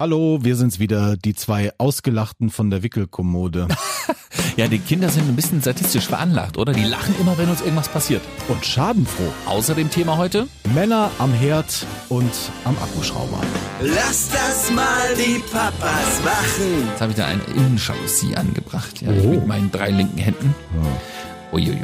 Hallo, wir sind's wieder, die zwei Ausgelachten von der Wickelkommode. Ja, die Kinder sind ein bisschen statistisch veranlagt, oder? Die lachen immer, wenn uns irgendwas passiert. Und schadenfroh. Außerdem Thema heute. Männer am Herd und am Akkuschrauber. Lass das mal die Papas machen. Jetzt habe ich da eine Innenjalousie angebracht, ja, Oh. mit meinen drei linken Händen. Uiuiui.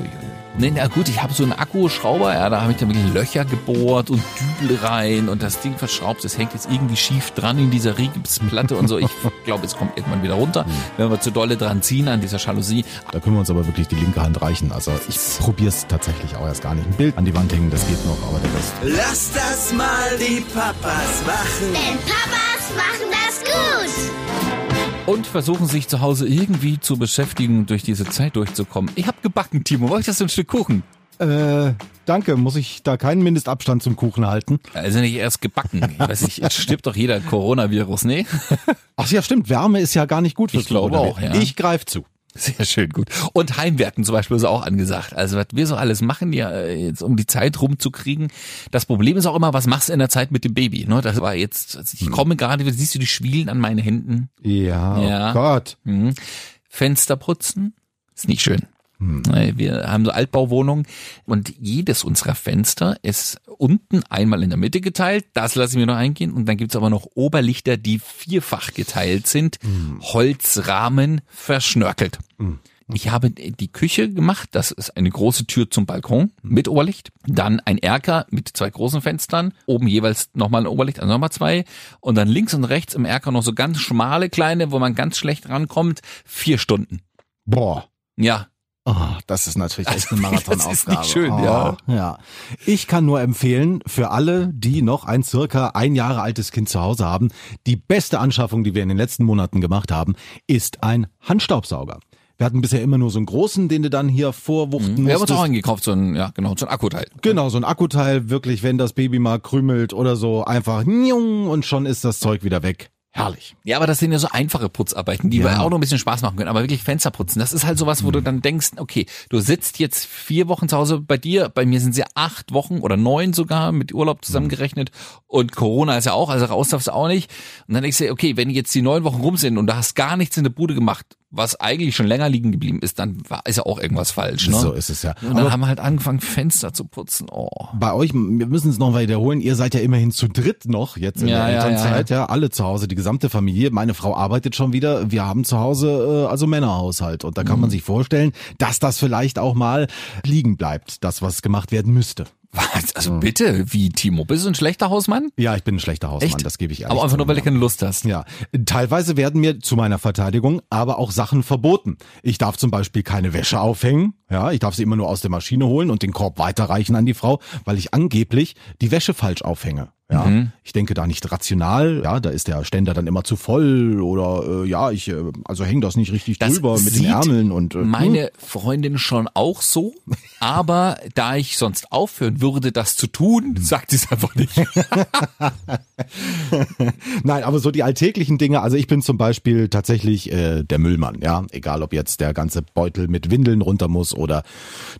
Nee, na gut, ich habe so einen Akkuschrauber, ja, da habe ich dann wirklich Löcher gebohrt und Dübel rein und das Ding verschraubt, das hängt jetzt irgendwie schief dran in dieser Rigipsplatte und so. Ich glaube, es kommt irgendwann wieder runter, wenn wir zu dolle dran ziehen an dieser Jalousie. Da können wir uns aber wirklich die linke Hand reichen. Also ich probier's tatsächlich auch erst gar nicht. Ein Bild an die Wand hängen, das geht noch, aber der Rest. Lass das mal die Papas machen. Denn Papas machen das gut. Und versuchen sich zu Hause irgendwie zu beschäftigen, durch diese Zeit durchzukommen. Ich habe gebacken, Timo. Wollte ich das so ein Stück Kuchen? Äh, danke. Muss ich da keinen Mindestabstand zum Kuchen halten? Also nicht erst gebacken. Ich weiß nicht, jetzt stirbt doch jeder Coronavirus, nee? Ach ja, stimmt. Wärme ist ja gar nicht gut fürs Ich glaube auch, ja. Ich greif zu. Sehr schön, gut. Und Heimwerken zum Beispiel ist auch angesagt. Also was wir so alles machen, ja, äh, jetzt um die Zeit rumzukriegen. Das Problem ist auch immer, was machst du in der Zeit mit dem Baby? Ne? Das war jetzt, also ich komme gerade, siehst du die Schwielen an meinen Händen? Ja, Ja. oh Gott. Mhm. Fenster putzen, ist nicht schön. Weil Wir haben so Altbauwohnungen und jedes unserer Fenster ist unten einmal in der Mitte geteilt, das lassen wir noch eingehen. Und dann gibt's aber noch Oberlichter, die vierfach geteilt sind, Holzrahmen verschnörkelt. Ich habe die Küche gemacht, das ist eine große Tür zum Balkon mit Oberlicht, dann ein Erker mit zwei großen Fenstern, oben jeweils nochmal ein Oberlicht, also nochmal zwei. Und dann links und rechts im Erker noch so ganz schmale kleine, wo man ganz schlecht rankommt, vier Stunden. Boah. Ja, Oh, das ist natürlich echt eine Das ist Marathonaufgabe. nicht schön, oh, ja. ja. Ich kann nur empfehlen, für alle, die noch ein circa ein Jahre altes Kind zu Hause haben, die beste Anschaffung, die wir in den letzten Monaten gemacht haben, ist ein Handstaubsauger. Wir hatten bisher immer nur so einen großen, den du dann hier vorwuchten wir haben uns auch eingekauft, so ein, ja, genau, so ein Akkuteil. Genau, so ein Akkuteil, wirklich, wenn das Baby mal krümelt oder so, einfach njung, und schon ist das Zeug wieder weg. Herrlich. Ja, aber das sind ja so einfache Putzarbeiten, die Ja. auch noch ein bisschen Spaß machen können. Aber wirklich Fenster putzen, das ist halt sowas, wo du dann denkst, okay, du sitzt jetzt vier Wochen zu Hause bei dir, bei mir sind sie acht Wochen oder neun sogar mit Urlaub zusammengerechnet und Corona ist ja auch, also raus darfst du auch nicht. Und dann denkst du, okay, wenn jetzt die neun Wochen rum sind und du hast gar nichts in der Bude gemacht, was eigentlich schon länger liegen geblieben ist, dann war, ist ja auch irgendwas falsch. Ne? So ist es ja. Und dann haben wir halt angefangen, Fenster zu putzen. Oh. bei euch, wir müssen es noch wiederholen, ihr seid ja immerhin zu dritt noch jetzt in Ja, der ja, Elternzeit, ja, alle zu Hause, die gesamte Familie. Meine Frau arbeitet schon wieder, wir haben zu Hause äh, also Männerhaushalt und da kann man sich vorstellen, dass das vielleicht auch mal liegen bleibt, das was gemacht werden müsste. Was? Also bitte, wie Timo, bist du ein schlechter Hausmann? Ja, ich bin ein schlechter Hausmann, Echt? das gebe ich ehrlich Aber einfach nur, weil du keine Lust hast. Ja, teilweise werden mir zu meiner Verteidigung aber auch Sachen verboten. Ich darf zum Beispiel keine Wäsche aufhängen. Ja, ich darf sie immer nur aus der Maschine holen und den Korb weiterreichen an die Frau, weil ich angeblich die Wäsche falsch aufhänge. Ja, Mhm. ich denke da nicht rational. Ja, da ist der Ständer dann immer zu voll oder äh, ja, ich äh, also häng das nicht richtig Das drüber mit den Ärmeln und äh, meine Freundin schon auch so, aber da ich sonst aufhören würde, das zu tun, sagt sie es einfach nicht. Nein, aber so die alltäglichen Dinge, also ich bin zum Beispiel tatsächlich äh, der Müllmann, ja. Egal ob jetzt der ganze Beutel mit Windeln runter muss oder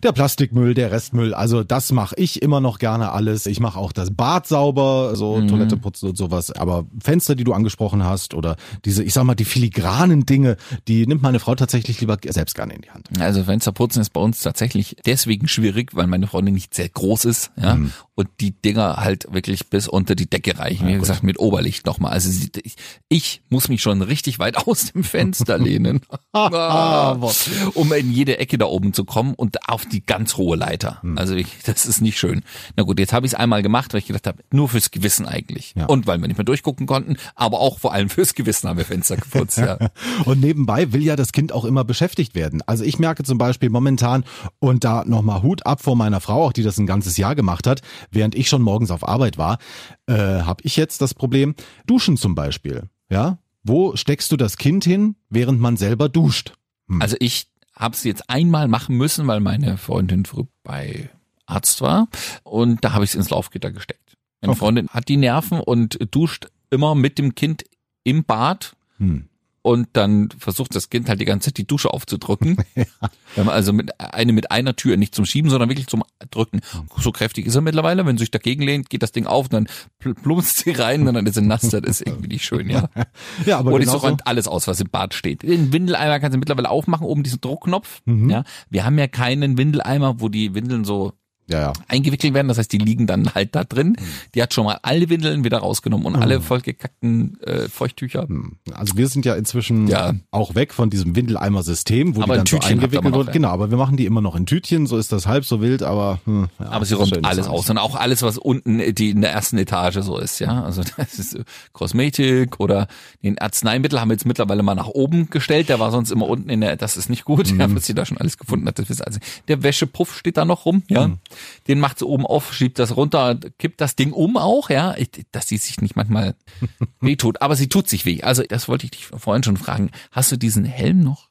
der Plastikmüll, der Restmüll. Also das mache ich immer noch gerne alles. Ich mache auch das Bad sauber, so Toilette putzen und sowas. Aber Fenster, die du angesprochen hast, oder diese, ich sag mal, die filigranen Dinge, die nimmt meine Frau tatsächlich lieber selbst gerne in die Hand. Also Fensterputzen ist bei uns tatsächlich deswegen schwierig, weil meine Freundin nicht sehr groß ist, ja, und die Dinger halt wirklich bis unter die Decke reichen. Wie gesagt, mit Oberlicht nochmal. Also ich, ich muss mich schon richtig weit aus dem Fenster lehnen, Ah, um in jede Ecke da oben zu kommen und auf die ganz hohe Leiter. Also ich, das ist nicht schön. Na gut, jetzt habe ich es einmal gemacht, weil ich gedacht habe, nur fürs Gewissen eigentlich. Ja. Und weil wir nicht mehr durchgucken konnten, aber auch vor allem fürs Gewissen haben wir Fenster geputzt. Ja. Und nebenbei will ja das Kind auch immer beschäftigt werden. Also ich merke zum Beispiel momentan, und da nochmal Hut ab vor meiner Frau, auch die das ein ganzes Jahr gemacht hat, während ich schon morgens auf Arbeit war, äh, habe ich jetzt das Problem, Duschen zum Beispiel. Ja, wo steckst du das Kind hin, während man selber duscht? Also ich habe es jetzt einmal machen müssen, weil meine Freundin früh bei Arzt war und da habe ich es ins Laufgitter gesteckt. Meine Okay. Freundin hat die Nerven und duscht immer mit dem Kind im Bad. Hm. und dann versucht das Kind halt die ganze Zeit die Dusche aufzudrücken. Man also mit eine mit einer Tür nicht zum Schieben, sondern wirklich zum Drücken. So kräftig ist er mittlerweile. Wenn sie sich dagegen lehnt, geht das Ding auf, dann pl- plumpst sie rein und dann ist sie nass. Das ist irgendwie nicht schön, ja. Ja, aber sie genauso- räumt alles aus, was im Bad steht. Den Windeleimer kannst du mittlerweile aufmachen, oben diesen Druckknopf. Mhm. Ja, wir haben ja keinen Windeleimer, wo die Windeln so Ja, ja. eingewickelt werden. Das heißt, die liegen dann halt da drin. Die hat schon mal alle Windeln wieder rausgenommen und alle vollgekackten äh, Feuchttücher. Also wir sind ja inzwischen Ja. auch weg von diesem Windeleimer-System, wo Aber die dann so eingewickelt ja. Genau, aber wir machen die immer noch in Tütchen, so ist das halb so wild, aber hm, ja, Aber sie räumt alles aus und auch alles, was unten die in der ersten Etage so ist, ja. Also das ist Kosmetik oder den Arzneimittel haben wir jetzt mittlerweile mal nach oben gestellt. Der war sonst immer unten in der, das ist nicht gut, ja, was sie da schon alles gefunden hat. Das ist also, der Wäschepuff steht da noch rum, ja. Den macht sie oben auf, schiebt das runter, kippt das Ding um auch, ja. Ich, dass sie sich nicht manchmal wehtut, aber sie tut sich weh. Also das wollte ich dich vorhin schon fragen. Hast du diesen Helm noch?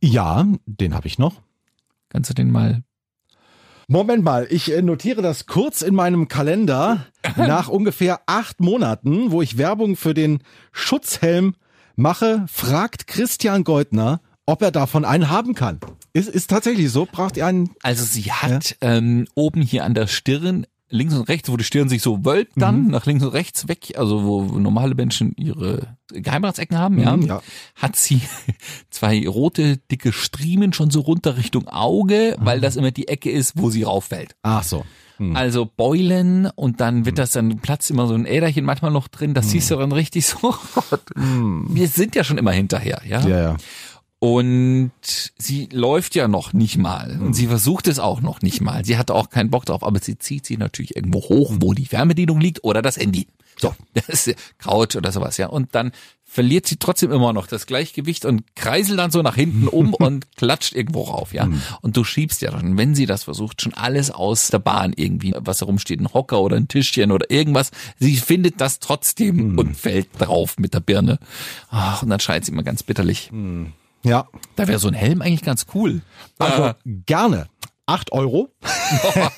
Ja, den habe ich noch. Kannst du den mal Moment mal, ich äh, notiere das kurz in meinem Kalender nach ungefähr acht Monaten, wo ich Werbung für den Schutzhelm mache, fragt Christian Goldner, ob er davon einen haben kann. Ist, ist tatsächlich so, braucht ihr einen? Also sie hat ähm, oben hier an der Stirn, links und rechts, wo die Stirn sich so wölbt Mhm. dann, nach links und rechts weg, also wo normale Menschen ihre Geheimratsecken haben, ja, Mhm, ja. hat sie zwei rote, dicke Striemen schon so runter Richtung Auge, Mhm. weil das immer die Ecke ist, wo sie rauffällt. Ach so. Hm. Also Beulen und dann wird das dann Platz immer so ein Äderchen manchmal noch drin, Mhm. das siehst du dann richtig so. Wir sind ja schon immer hinterher, ja. Ja, ja. Und sie läuft ja noch nicht mal. Und sie versucht es auch noch nicht mal. Sie hat auch keinen Bock drauf, aber sie zieht sie natürlich irgendwo hoch, wo die Fernbedienung liegt oder das Handy. So, das ist Couch oder sowas, ja. Und dann verliert sie trotzdem immer noch das Gleichgewicht und kreiselt dann so nach hinten um und klatscht irgendwo rauf, ja. Mhm. Und du schiebst ja dann, wenn sie das versucht, schon alles aus der Bahn irgendwie, was herumsteht, ein Hocker oder ein Tischchen oder irgendwas. Sie findet das trotzdem Mhm. und fällt drauf mit der Birne. Ach, und dann schreit sie immer ganz bitterlich. Ja, Da wäre so ein Helm eigentlich ganz cool. also gerne. Acht Euro?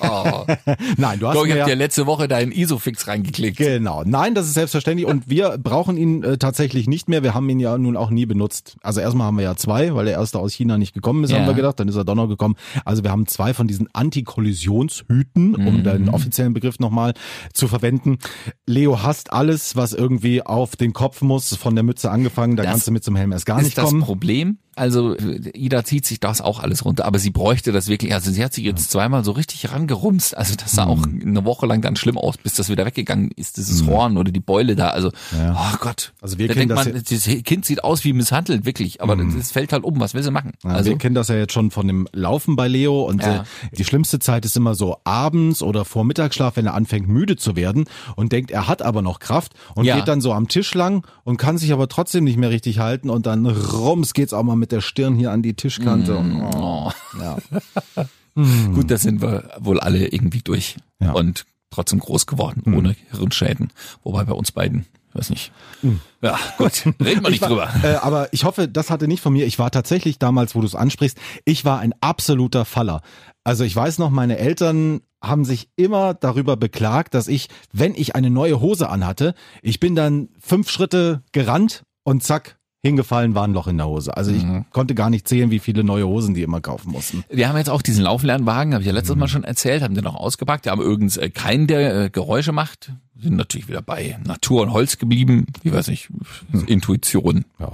Nein, du hast Doch, ich mir hab ja, letzte Woche deinen Isofix reingeklickt. Genau. Nein, das ist selbstverständlich und wir brauchen ihn äh, tatsächlich nicht mehr. Wir haben ihn ja nun auch nie benutzt. Also erstmal haben wir ja zwei, weil der erste aus China nicht gekommen ist, Ja. haben wir gedacht. Dann ist er doch noch gekommen. Also wir haben zwei von diesen Antikollisionshüten, Mhm. um den offiziellen Begriff nochmal zu verwenden. Leo hasst alles, was irgendwie auf den Kopf muss, von der Mütze angefangen. Da Das kannst du mit zum Helm erst gar ist nicht das kommen. Problem. Also Ida zieht sich das auch alles runter, aber sie bräuchte das wirklich. Also sie hat sich jetzt zweimal so richtig rangerumst. Also das sah auch Mhm. eine Woche lang ganz schlimm aus, bis das wieder weggegangen ist, dieses Horn oder die Beule da. Also, oh Gott. Also wir da kennen denkt das man, das Kind sieht aus wie misshandelt, wirklich. Aber das fällt halt um. Was will sie machen? Ja, also wir kennen das ja jetzt schon von dem Laufen bei Leo und Ja. äh, die schlimmste Zeit ist immer so abends oder vor Mittagsschlaf, wenn er anfängt müde zu werden und denkt, er hat aber noch Kraft und Ja. geht dann so am Tisch lang und kann sich aber trotzdem nicht mehr richtig halten und dann rums geht's auch mal mit der Stirn hier an die Tischkante. Und, oh, oh. ja. Gut, da sind wir wohl alle irgendwie durch Ja. und trotzdem groß geworden, ohne Hirnschäden. Wobei bei uns beiden, ich weiß nicht. Ja, gut, reden wir nicht Ich drüber. war, äh, aber ich hoffe, das hatte nicht von mir. Ich war tatsächlich damals, wo du es ansprichst, ich war ein absoluter Faller. Also ich weiß noch, meine Eltern haben sich immer darüber beklagt, dass ich, wenn ich eine neue Hose anhatte, ich bin dann fünf Schritte gerannt und zack, hingefallen war ein Loch in der Hose. Also ich konnte gar nicht zählen, wie viele neue Hosen die immer kaufen mussten. Wir haben jetzt auch diesen Lauflernwagen, habe ich ja letztes Mal schon erzählt, haben den auch ausgepackt. Wir haben übrigens äh, keinen, der äh, Geräusche macht. Wir sind natürlich wieder bei Natur und Holz geblieben. Ich weiß nicht, Intuition. Ja.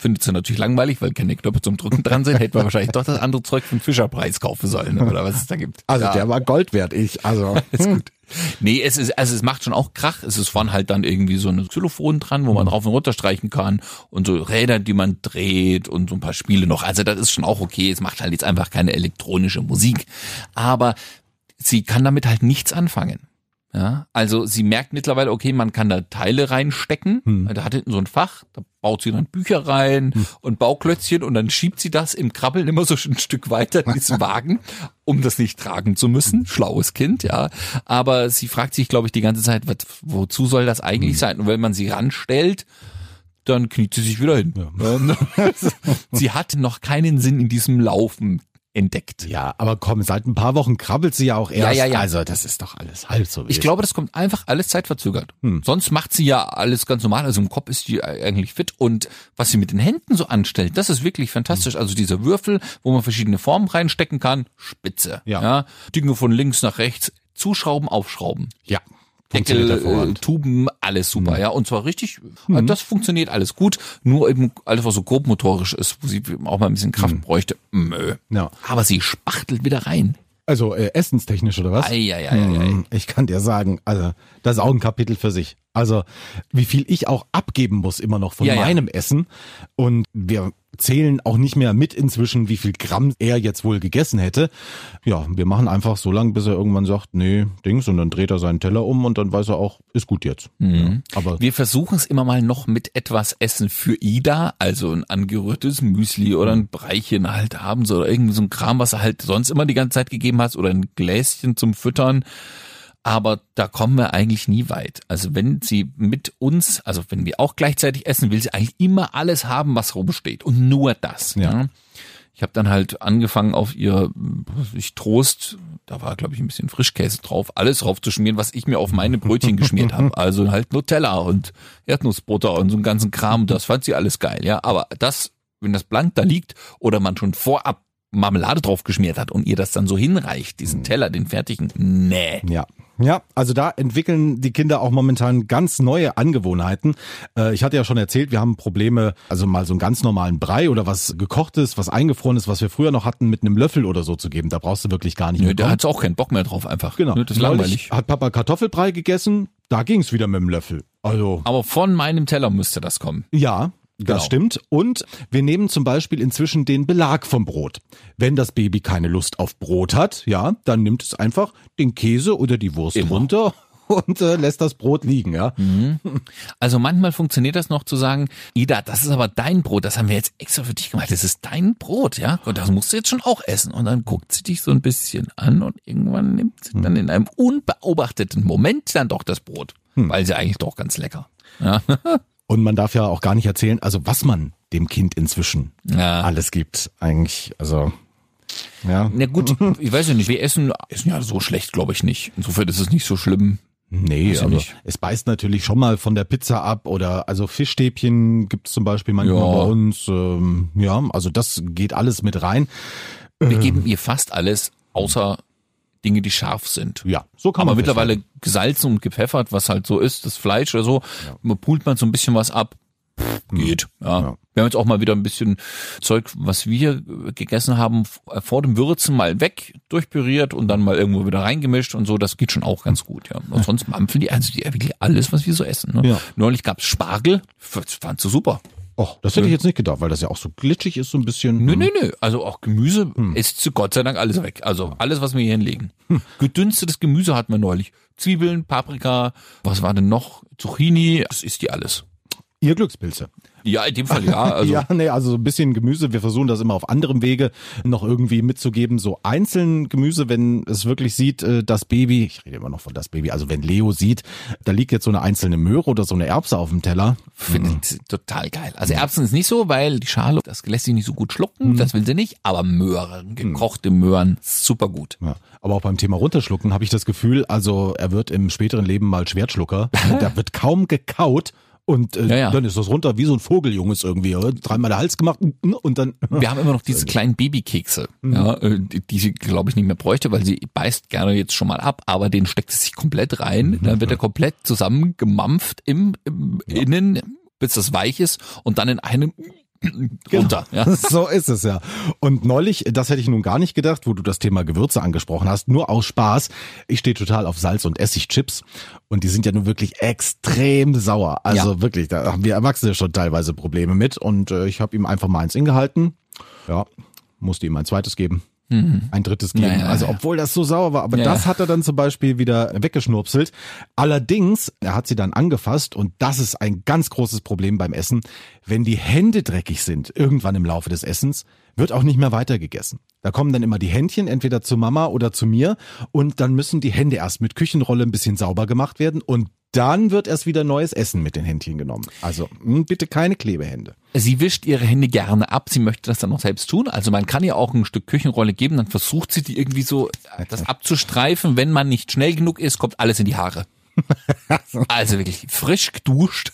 Findet sie natürlich langweilig, weil keine Knöpfe zum Drücken dran sind. Hätten wir wahrscheinlich doch das andere Zeug vom Fischerpreis kaufen sollen oder was es da gibt. Also Ja. der war Gold wert, ich. Also ist gut. Nee, es ist, also es macht schon auch Krach. Es ist vorne halt dann irgendwie so ein Xylophon dran, wo man drauf und runter streichen kann und so Räder, die man dreht und so ein paar Spiele noch. Also das ist schon auch okay. Es macht halt jetzt einfach keine elektronische Musik. Aber sie kann damit halt nichts anfangen. Ja, also sie merkt mittlerweile, okay, man kann da Teile reinstecken. Da hat hinten so ein Fach, da baut sie dann Bücher rein und Bauklötzchen und dann schiebt sie das im Krabbeln immer so ein Stück weiter in diesen Wagen, um das nicht tragen zu müssen. Schlaues Kind, ja. Aber sie fragt sich, glaube ich, die ganze Zeit, was, wozu soll das eigentlich sein? Und wenn man sie ranstellt, dann kniet sie sich wieder hin. sie hat noch keinen Sinn in diesem Laufen entdeckt. Ja, aber komm, seit ein paar Wochen krabbelt sie ja auch erst. ja, ja. Also das ist doch alles halb so wild. Ich glaube, das kommt einfach alles zeitverzögert. Hm. Sonst macht sie ja alles ganz normal. Also im Kopf ist die eigentlich fit. Und was sie mit den Händen so anstellt, das ist wirklich fantastisch. Also dieser Würfel, wo man verschiedene Formen reinstecken kann, spitze. Ja. Dinge von links nach rechts, zuschrauben, aufschrauben. ja. Deckel, äh. Tuben, alles super, ja. Und zwar richtig, äh, das funktioniert alles gut. Nur eben alles, was so grobmotorisch ist, wo sie auch mal ein bisschen Kraft bräuchte, mö. Ja. Aber sie spachtelt wieder rein. Also äh, essenstechnisch oder was? Eieieiei. Hm, Ich kann dir sagen, also das ist auch ein Kapitel für sich. Also wie viel ich auch abgeben muss immer noch von Ja, ja. meinem Essen. Und wir zählen auch nicht mehr mit inzwischen, wie viel Gramm er jetzt wohl gegessen hätte. Ja, wir machen einfach so lange, bis er irgendwann sagt, nee, Dings, und dann dreht er seinen Teller um und dann weiß er auch, ist gut jetzt. Ja, aber Wir versuchen es immer mal noch mit etwas Essen für Ida, also ein angerührtes Müsli oder ein Breichen halt abends oder irgendwie so ein Kram, was er halt sonst immer die ganze Zeit gegeben hat oder ein Gläschen zum Füttern. Aber da kommen wir eigentlich nie weit. Also wenn sie mit uns, also wenn wir auch gleichzeitig essen, will sie eigentlich immer alles haben, was rumsteht und nur das. Ja. Ja. Ich habe dann halt angefangen auf ihr ich Trost, da war glaube ich ein bisschen Frischkäse drauf, alles drauf zu schmieren, was ich mir auf meine Brötchen geschmiert habe. Also halt Nutella und Erdnussbutter und so einen ganzen Kram. Das fand sie alles geil, ja. Aber das, wenn das blank da liegt oder man schon vorab Marmelade drauf geschmiert hat und ihr das dann so hinreicht, diesen Teller, den fertigen, nee. Ja. Ja, also da entwickeln die Kinder auch momentan ganz neue Angewohnheiten. Äh, ich hatte ja schon erzählt, wir haben Probleme, also mal so einen ganz normalen Brei oder was gekochtes, was eingefroren ist, was wir früher noch hatten, mit einem Löffel oder so zu geben. Da brauchst du wirklich gar nicht Nö, mehr der kommen. hat auch keinen Bock mehr drauf einfach. Genau. Nö, Das ist langweilig. Hat Papa Kartoffelbrei gegessen, da ging's wieder mit dem Löffel. Also Aber von meinem Teller müsste das kommen. ja, das Genau. stimmt. Und wir nehmen zum Beispiel inzwischen den Belag vom Brot. Wenn das Baby keine Lust auf Brot hat, ja, dann nimmt es einfach den Käse oder die Wurst Immer. runter und äh, lässt das Brot liegen, ja. Also manchmal funktioniert das noch zu sagen, Ida, das ist aber dein Brot, das haben wir jetzt extra für dich gemacht, das ist dein Brot, ja, und das musst du jetzt schon auch essen. Und dann guckt sie dich so ein bisschen an und irgendwann nimmt sie dann in einem unbeobachteten Moment dann doch das Brot, weil sie eigentlich doch ganz lecker. Ja. Und man darf ja auch gar nicht erzählen, also was man dem Kind inzwischen Ja. alles gibt, eigentlich, also ja. Na gut, ich weiß ja nicht, wir essen, essen ja so schlecht, glaube ich nicht. Insofern ist es nicht so schlimm. Nee, aber nicht. es beißt natürlich schon mal von der Pizza ab oder also Fischstäbchen gibt's zum Beispiel manchmal Ja. bei uns. Ähm, ja, also das geht alles mit rein. Wir geben ihr fast alles, außer Dinge, die scharf sind. Ja, so kann Aber man mittlerweile festhalten. gesalzen und gepfeffert, was halt so ist, das Fleisch oder so, man pult man so ein bisschen was ab, pff, geht. Ja. Ja. Wir haben jetzt auch mal wieder ein bisschen Zeug, was wir gegessen haben, f- vor dem Würzen mal weg, durchpüriert und dann mal irgendwo wieder reingemischt und so, das geht schon auch ganz gut, ja. Und sonst mampfen die, also die wirklich alles, was wir so essen. Ne? Ja. Neulich gab's Spargel, f- fand sie super. Och, das hätte ich jetzt nicht gedacht, weil das ja auch so glitschig ist, so ein bisschen. Nö, nö, nö. Also auch Gemüse ist zu Gott sei Dank alles weg. Also alles, was wir hier hinlegen. Gedünstetes Gemüse hatten wir neulich. Zwiebeln, Paprika, was war denn noch? Zucchini, das ist die alles. Ihr Glückspilze. Ja, in dem Fall ja. Also ja, nee, also so ein bisschen Gemüse. Wir versuchen das immer auf anderem Wege noch irgendwie mitzugeben. So einzeln Gemüse, wenn es wirklich sieht, äh, das Baby, ich rede immer noch von das Baby, also wenn Leo sieht, da liegt jetzt so eine einzelne Möhre oder so eine Erbse auf dem Teller. finde ich total geil. Also Erbsen ist nicht so, weil die Schale, das lässt sich nicht so gut schlucken, das will sie nicht, aber Möhren, gekochte Möhren, super gut. Ja, aber auch beim Thema runterschlucken habe ich das Gefühl, also er wird im späteren Leben mal Schwertschlucker. da wird kaum gekaut und äh, Ja, ja. dann ist das runter wie so ein Vogeljunges irgendwie. oder? Dreimal der Hals gemacht und dann. Wir haben immer noch diese kleinen Babykekse, ja, äh, die, die sie, glaube ich, nicht mehr bräuchte, weil sie beißt gerne jetzt schon mal ab, aber den steckt sie sich komplett rein. Dann wird er komplett zusammengemampft im, im Innen, bis das weich ist und dann in einem runter. Ja. So ist es ja. Und neulich, das hätte ich nun gar nicht gedacht, wo du das Thema Gewürze angesprochen hast, nur aus Spaß. Ich stehe total auf Salz- und Essigchips und die sind ja nun wirklich extrem sauer. Also Ja. wirklich, da haben wir Erwachsene schon teilweise Probleme mit und äh, ich habe ihm einfach mal eins ingehalten. Ja, musste ihm ein zweites geben. Ein drittes geben. Mhm. Ja, ja, also obwohl das so sauer war, aber das hat er dann zum Beispiel wieder weggeschnurpselt. Allerdings, er hat sie dann angefasst und das ist ein ganz großes Problem beim Essen. Wenn die Hände dreckig sind, irgendwann im Laufe des Essens, wird auch nicht mehr weitergegessen. Da kommen dann immer die Händchen entweder zu Mama oder zu mir und dann müssen die Hände erst mit Küchenrolle ein bisschen sauber gemacht werden und dann wird erst wieder neues Essen mit den Händchen genommen. Also mh, bitte keine Klebehände. Sie wischt ihre Hände gerne ab. Sie möchte das dann auch selbst tun. Also man kann ihr auch ein Stück Küchenrolle geben, dann versucht sie die irgendwie so das abzustreifen. Wenn man nicht schnell genug ist, kommt alles in die Haare. Also wirklich frisch geduscht.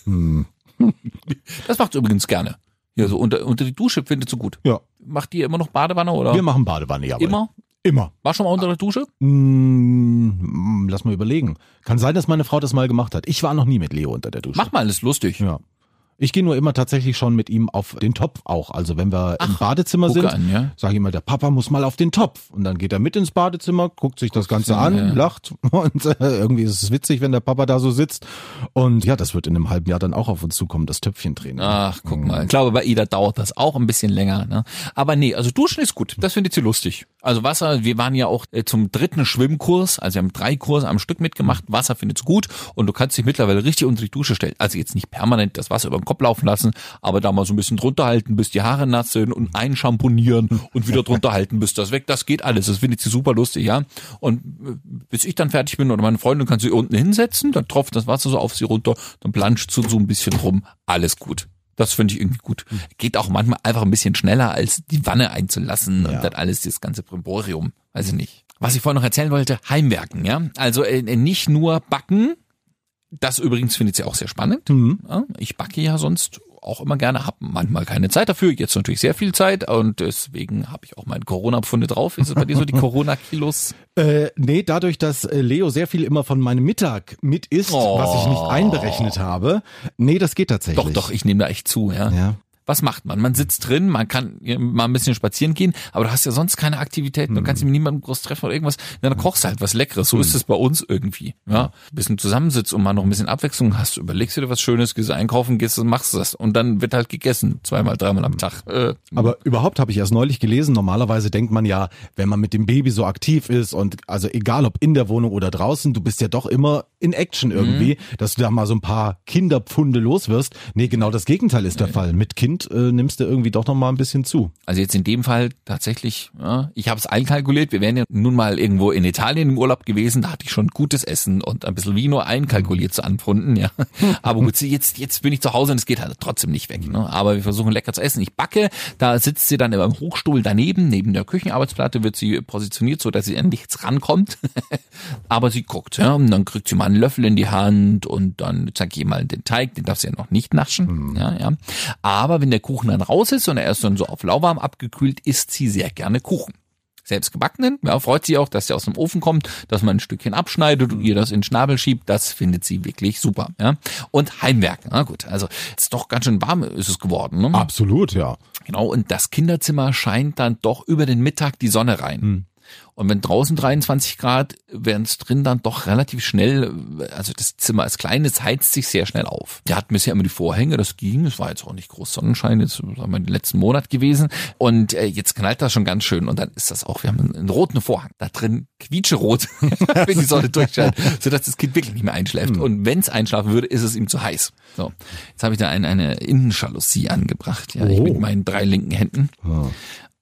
Das macht sie übrigens gerne. Ja, so unter, unter die Dusche findet sie gut. Ja, Macht die immer noch Badewanne oder? wir machen Badewanne, ja. Immer? Immer. War schon mal unter der Dusche? Hm, lass mal überlegen. Kann sein, dass meine Frau das mal gemacht hat. Ich war noch nie mit Leo unter der Dusche. Mach mal, ist lustig. Ja. Ich gehe nur immer tatsächlich schon mit ihm auf den Topf auch. Also wenn wir im Badezimmer sind, an, ja. sage ich immer, der Papa muss mal auf den Topf. Und dann geht er mit ins Badezimmer, guckt sich das Ganze an, ja. lacht und äh, irgendwie ist es witzig, wenn der Papa da so sitzt. Und ja, das wird in einem halben Jahr dann auch auf uns zukommen, das Töpfchentraining. Ach, guck mal. Ich glaube, bei Ida dauert das auch ein bisschen länger. Ne? Aber nee, also Duschen ist gut. Das findet sie lustig. Also Wasser, wir waren ja auch äh, zum dritten Schwimmkurs, also wir haben drei Kurse am Stück mitgemacht. Wasser findet sie gut und du kannst dich mittlerweile richtig unter die Dusche stellen. Also jetzt nicht permanent das Wasser über Kopf laufen lassen, aber da mal so ein bisschen drunter halten, bis die Haare nass sind und einschamponieren und wieder drunter halten, bis das weg. Das geht alles. Das findet sie super lustig, ja. Und äh, bis ich dann fertig bin oder meine Freundin kann sie unten hinsetzen, dann tropft das Wasser so auf sie runter, dann planscht sie so ein bisschen rum. Alles gut. Das finde ich irgendwie gut. Geht auch manchmal einfach ein bisschen schneller, als die Wanne einzulassen Ja. und dann alles das ganze Brimborium. Weiß ich nicht. Was ich vorhin noch erzählen wollte, Heimwerken, ja. Also äh, nicht nur backen. Das übrigens findet sie auch sehr spannend. Ja, ich backe ja sonst auch immer gerne, habe manchmal keine Zeit dafür, jetzt natürlich sehr viel Zeit und deswegen habe ich auch meine Corona-Pfunde drauf. Ist es bei dir so die Corona-Kilos? Äh, nee, dadurch, dass äh, Leo sehr viel immer von meinem Mittag mit isst, Oh. was ich nicht einberechnet habe. Nee, das geht tatsächlich. Doch, doch, ich nehme da echt zu, ja. Ja. Was macht man? Man sitzt drin, man kann mal ein bisschen spazieren gehen, aber du hast ja sonst keine Aktivitäten, du kannst mit niemandem groß treffen oder irgendwas. Dann kochst du halt was Leckeres. So ist es bei uns irgendwie. Ja, ein bisschen zusammensitzt und mal noch ein bisschen Abwechslung hast. Du überlegst dir was Schönes, gehst einkaufen, gehst und machst das. Und dann wird halt gegessen. Zweimal, dreimal am Tag. Äh, Aber überhaupt habe ich erst neulich gelesen, normalerweise denkt man ja, wenn man mit dem Baby so aktiv ist und also egal ob in der Wohnung oder draußen, du bist ja doch immer in Action irgendwie, dass du da mal so ein paar Kinderpfunde los wirst. Nee, genau das Gegenteil ist der Fall. Mit Kind äh, nimmst du irgendwie doch noch mal ein bisschen zu. Also jetzt in dem Fall tatsächlich, ja, ich habe es einkalkuliert. Wir wären ja nun mal irgendwo in Italien im Urlaub gewesen. Da hatte ich schon gutes Essen und ein bisschen Vino einkalkuliert zu anpfunden. Ja, aber gut, jetzt jetzt bin ich zu Hause und es geht halt trotzdem nicht weg. Ne? Aber wir versuchen lecker zu essen. Ich backe. Da sitzt sie dann im Hochstuhl daneben, neben der Küchenarbeitsplatte wird sie positioniert, so dass sie an nichts rankommt. aber sie guckt. Ja, und dann kriegt sie mal einen Löffel in die Hand und dann zeig ich ihr mal den Teig. Den darf sie ja noch nicht naschen. Ja, ja. Aber wenn der Kuchen dann raus ist und er ist dann so auf lauwarm abgekühlt, isst sie sehr gerne Kuchen. Selbst gebackenen, ja, freut sie auch, dass der aus dem Ofen kommt, dass man ein Stückchen abschneidet und ihr das in den Schnabel schiebt, das findet sie wirklich super, ja. Und Heimwerken, na gut, also ist doch ganz schön warm ist es geworden, ne? Absolut, ja. Genau, und das Kinderzimmer scheint dann doch über den Mittag die Sonne rein. Und wenn draußen 23 Grad, werden es drin dann doch relativ schnell, also das Zimmer ist klein, es heizt sich sehr schnell auf. Wir hatten bisher immer die Vorhänge, das ging, es war jetzt auch nicht groß Sonnenschein, jetzt sagen wir den letzten Monat gewesen. Und äh, jetzt knallt das schon ganz schön und dann ist das auch, wir haben einen, einen roten Vorhang, da drin quietscherot, wenn die Sonne durchscheint, sodass das Kind wirklich nicht mehr einschläft. Und wenn es einschlafen würde, ist es ihm zu heiß. So, jetzt habe ich da ein, eine Innenjalousie angebracht, ja, ich Oh. mit meinen drei linken Händen.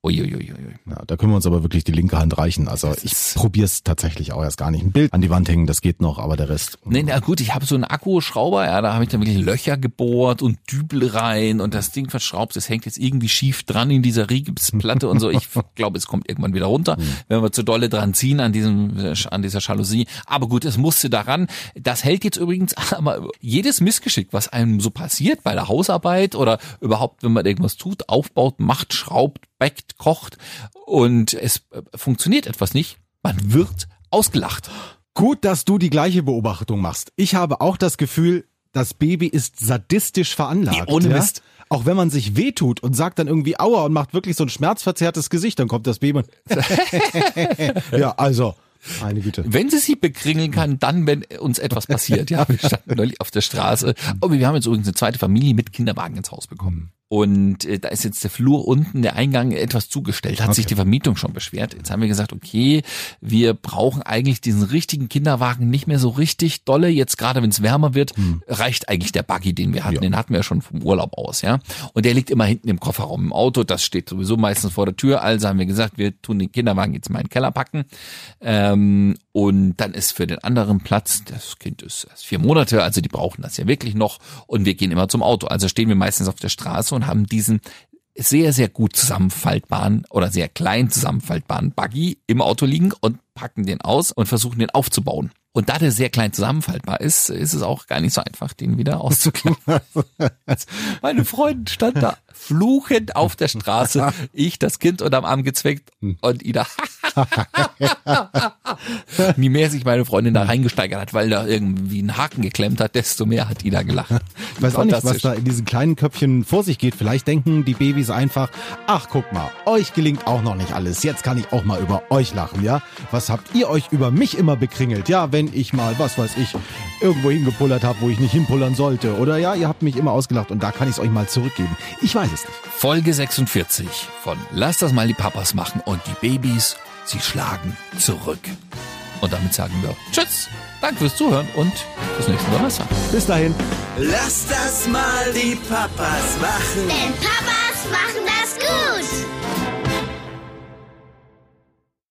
Uiuiuiui. Ja, da können wir uns aber wirklich die linke Hand reichen. Also ich ist- probier's tatsächlich auch erst gar nicht. Ein Bild an die Wand hängen, das geht noch, aber der Rest. Nee, na gut, ich habe so einen Akkuschrauber, ja, da habe ich dann wirklich Löcher gebohrt und Dübel rein und das Ding verschraubt, das hängt jetzt irgendwie schief dran in dieser Rigipsplatte und so. Ich glaube, es kommt irgendwann wieder runter, wenn wir zu dolle dran ziehen an diesem, an dieser Jalousie. Aber gut, es musste daran. Das hält jetzt übrigens aber jedes Missgeschick, was einem so passiert bei der Hausarbeit oder überhaupt, wenn man irgendwas tut, aufbaut, macht, schraubt, backt, kocht und es äh, funktioniert etwas nicht, man wird ausgelacht. Gut, dass du die gleiche Beobachtung machst. Ich habe auch das Gefühl, das Baby ist sadistisch veranlagt. Nee, ohne ja? Mist. Auch wenn man sich wehtut und sagt dann irgendwie Aua und macht wirklich so ein schmerzverzerrtes Gesicht, dann kommt das Baby und Ja, also, meine Güte. Wenn sie sie bekringeln kann, dann, wenn uns etwas passiert. Ja, wir standen neulich auf der Straße. Oh, wir haben jetzt übrigens eine zweite Familie mit Kinderwagen ins Haus bekommen. Und äh, da ist jetzt der Flur unten, der Eingang etwas zugestellt, hat sich die Vermietung schon beschwert. Jetzt haben wir gesagt, okay, wir brauchen eigentlich diesen richtigen Kinderwagen nicht mehr so richtig dolle. Jetzt gerade, wenn es wärmer wird, reicht eigentlich der Buggy, den wir hatten. Ja. Den hatten wir ja schon vom Urlaub aus, ja. Und der liegt immer hinten im Kofferraum im Auto. Das steht sowieso meistens vor der Tür. Also haben wir gesagt, wir tun den Kinderwagen jetzt mal in den Keller packen. Ähm, Und dann ist für den anderen Platz, das Kind ist erst vier Monate, also die brauchen das ja wirklich noch. Und wir gehen immer zum Auto. Also stehen wir meistens auf der Straße und haben diesen sehr, sehr gut zusammenfaltbaren oder sehr klein zusammenfaltbaren Buggy im Auto liegen und packen den aus und versuchen den aufzubauen. Und da der sehr klein zusammenfaltbar ist, ist es auch gar nicht so einfach, den wieder auszuklappen. Meine Freundin stand da fluchend auf der Straße, ich das Kind unterm Arm gezwickt und Ida. Je mehr sich meine Freundin da reingesteigert hat, weil da irgendwie ein Haken geklemmt hat, desto mehr hat Ida gelacht. Ich weiß auch nicht, was da in diesen kleinen Köpfchen vor sich geht. Vielleicht denken die Babys einfach, ach guck mal, euch gelingt auch noch nicht alles. Jetzt kann ich auch mal über euch lachen, ja? Was habt ihr euch über mich immer bekringelt? Ja, wenn ich mal, was weiß ich, irgendwo hingepullert habe, wo ich nicht hinpullern sollte. Oder ja, ihr habt mich immer ausgelacht und da kann ich es euch mal zurückgeben. Ich weiß es nicht. Folge 46 von Lass das mal die Papas machen und die Babys, sie schlagen zurück. Und damit sagen wir Tschüss, danke fürs Zuhören und bis nächsten Donnerstag. Bis dahin. Lass das mal die Papas machen. Denn Papas machen das